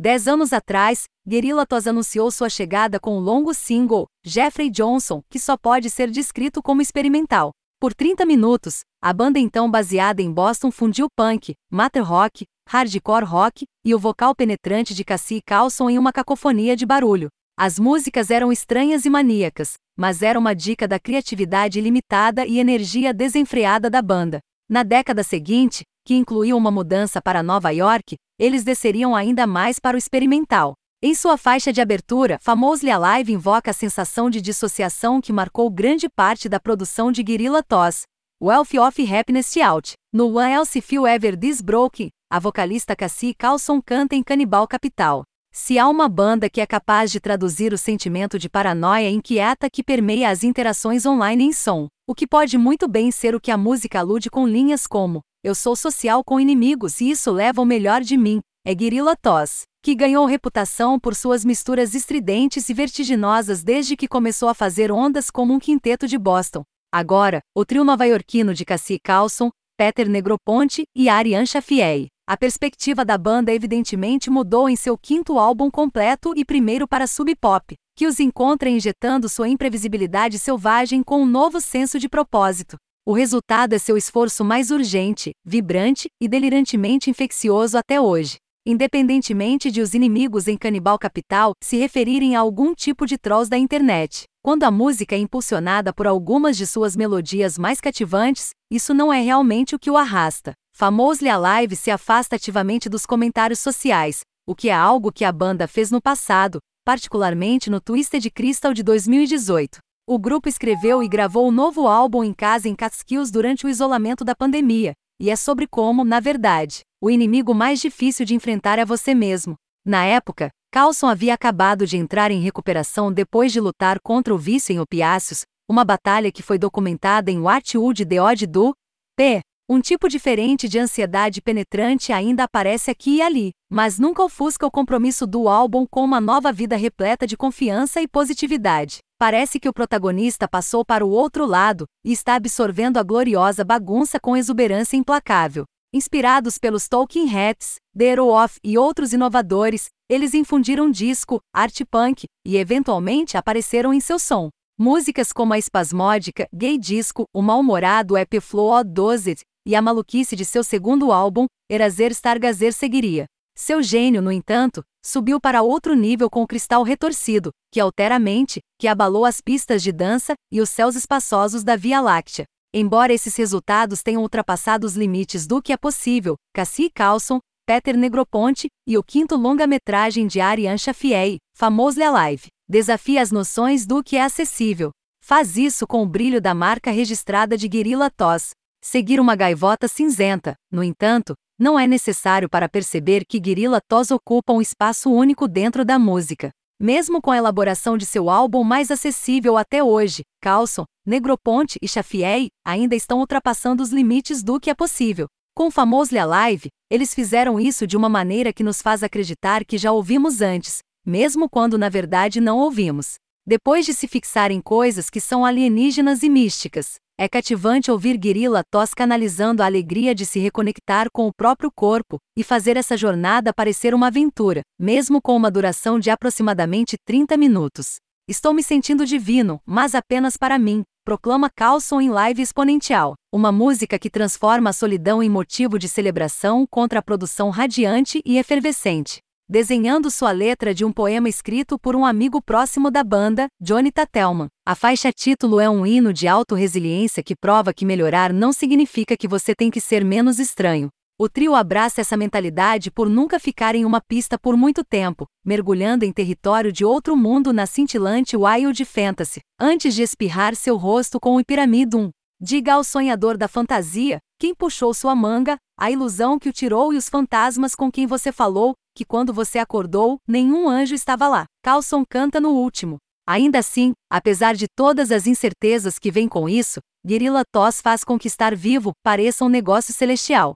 Dez anos atrás, Guerrilla Toss anunciou sua chegada com o longo single, Jeffrey Johnson, que só pode ser descrito como experimental. Por 30 minutos, a banda então baseada em Boston fundiu punk, matter rock, hardcore rock e o vocal penetrante de Cassie Carlson em uma cacofonia de barulho. As músicas eram estranhas e maníacas, mas era uma dica da criatividade ilimitada e energia desenfreada da banda. Na década seguinte, que incluiu uma mudança para Nova York, eles desceriam ainda mais para o experimental. Em sua faixa de abertura, Famosely Alive invoca a sensação de dissociação que marcou grande parte da produção de Guerrilla Toss, Wealth of Happiness Out. No One Else Feel Ever This Broken, a vocalista Cassie Carlson canta em Canibal Capital. Se há uma banda que é capaz de traduzir o sentimento de paranoia inquieta que permeia as interações online em som, o que pode muito bem ser o que a música alude com linhas como Eu sou social com inimigos e isso leva o melhor de mim, é Guerrilla Toss que ganhou reputação por suas misturas estridentes e vertiginosas desde que começou a fazer ondas como um quinteto de Boston. Agora, o trio nova-iorquino de Cassie Carlson, Peter Negroponte e Ariane Chafiei. A perspectiva da banda evidentemente mudou em seu quinto álbum completo e primeiro para Sub Pop, que os encontra injetando sua imprevisibilidade selvagem com um novo senso de propósito. O resultado é seu esforço mais urgente, vibrante e delirantemente infeccioso até hoje independentemente de os inimigos em Canibal Capital se referirem a algum tipo de trolls da internet. Quando a música é impulsionada por algumas de suas melodias mais cativantes, isso não é realmente o que o arrasta. Famosely Alive se afasta ativamente dos comentários sociais, o que é algo que a banda fez no passado, particularmente no Twisted Crystal de 2018. O grupo escreveu e gravou o um novo álbum em casa em Catskills durante o isolamento da pandemia, e é sobre como, na verdade, o inimigo mais difícil de enfrentar é você mesmo. Na época, Carlson havia acabado de entrar em recuperação depois de lutar contra o vício em opiáceos, uma batalha que foi documentada em What Would the Odd Do? P. Um tipo diferente de ansiedade penetrante ainda aparece aqui e ali, mas nunca ofusca o compromisso do álbum com uma nova vida repleta de confiança e positividade. Parece que o protagonista passou para o outro lado e está absorvendo a gloriosa bagunça com exuberância implacável. Inspirados pelos Talking Heads, The Off e outros inovadores, eles infundiram disco, art punk e eventualmente apareceram em seu som. Músicas como a espasmódica, gay disco, o mal-humorado Ep Flow 12 e a maluquice de seu segundo álbum, Eraser Stargazer seguiria. Seu gênio, no entanto, subiu para outro nível com o cristal retorcido, que altera a mente, que abalou as pistas de dança e os céus espaçosos da Via Láctea. Embora esses resultados tenham ultrapassado os limites do que é possível, Cassie Carlson, Peter Negroponte e o quinto longa-metragem de Ariane Chafiei, Famosely Alive, desafia as noções do que é acessível. Faz isso com o brilho da marca registrada de Guerrilla Toss, Seguir uma gaivota cinzenta, no entanto, não é necessário para perceber que Guerrilla Toss ocupa um espaço único dentro da música. Mesmo com a elaboração de seu álbum mais acessível até hoje, Carlson, Negroponte e Chafiei ainda estão ultrapassando os limites do que é possível. Com o famoso Alive, eles fizeram isso de uma maneira que nos faz acreditar que já ouvimos antes, mesmo quando na verdade não ouvimos. Depois de se fixar em coisas que são alienígenas e místicas, é cativante ouvir Guerrilla Toss canalizando a alegria de se reconectar com o próprio corpo e fazer essa jornada parecer uma aventura, mesmo com uma duração de aproximadamente 30 minutos. Estou me sentindo divino, mas apenas para mim, proclama Carlson em live exponencial, uma música que transforma a solidão em motivo de celebração contra a produção radiante e efervescente desenhando sua letra de um poema escrito por um amigo próximo da banda, Johnny Tatelman. A faixa título é um hino de auto-resiliência que prova que melhorar não significa que você tem que ser menos estranho. O trio abraça essa mentalidade por nunca ficar em uma pista por muito tempo, mergulhando em território de outro mundo na cintilante Wild Fantasy, antes de espirrar seu rosto com o Piramidum. Diga ao sonhador da fantasia, quem puxou sua manga, a ilusão que o tirou e os fantasmas com quem você falou, que quando você acordou, nenhum anjo estava lá. Carlson canta no último. Ainda assim, apesar de todas as incertezas que vêm com isso, Guerrilla Toss faz com que estar vivo pareça um negócio celestial.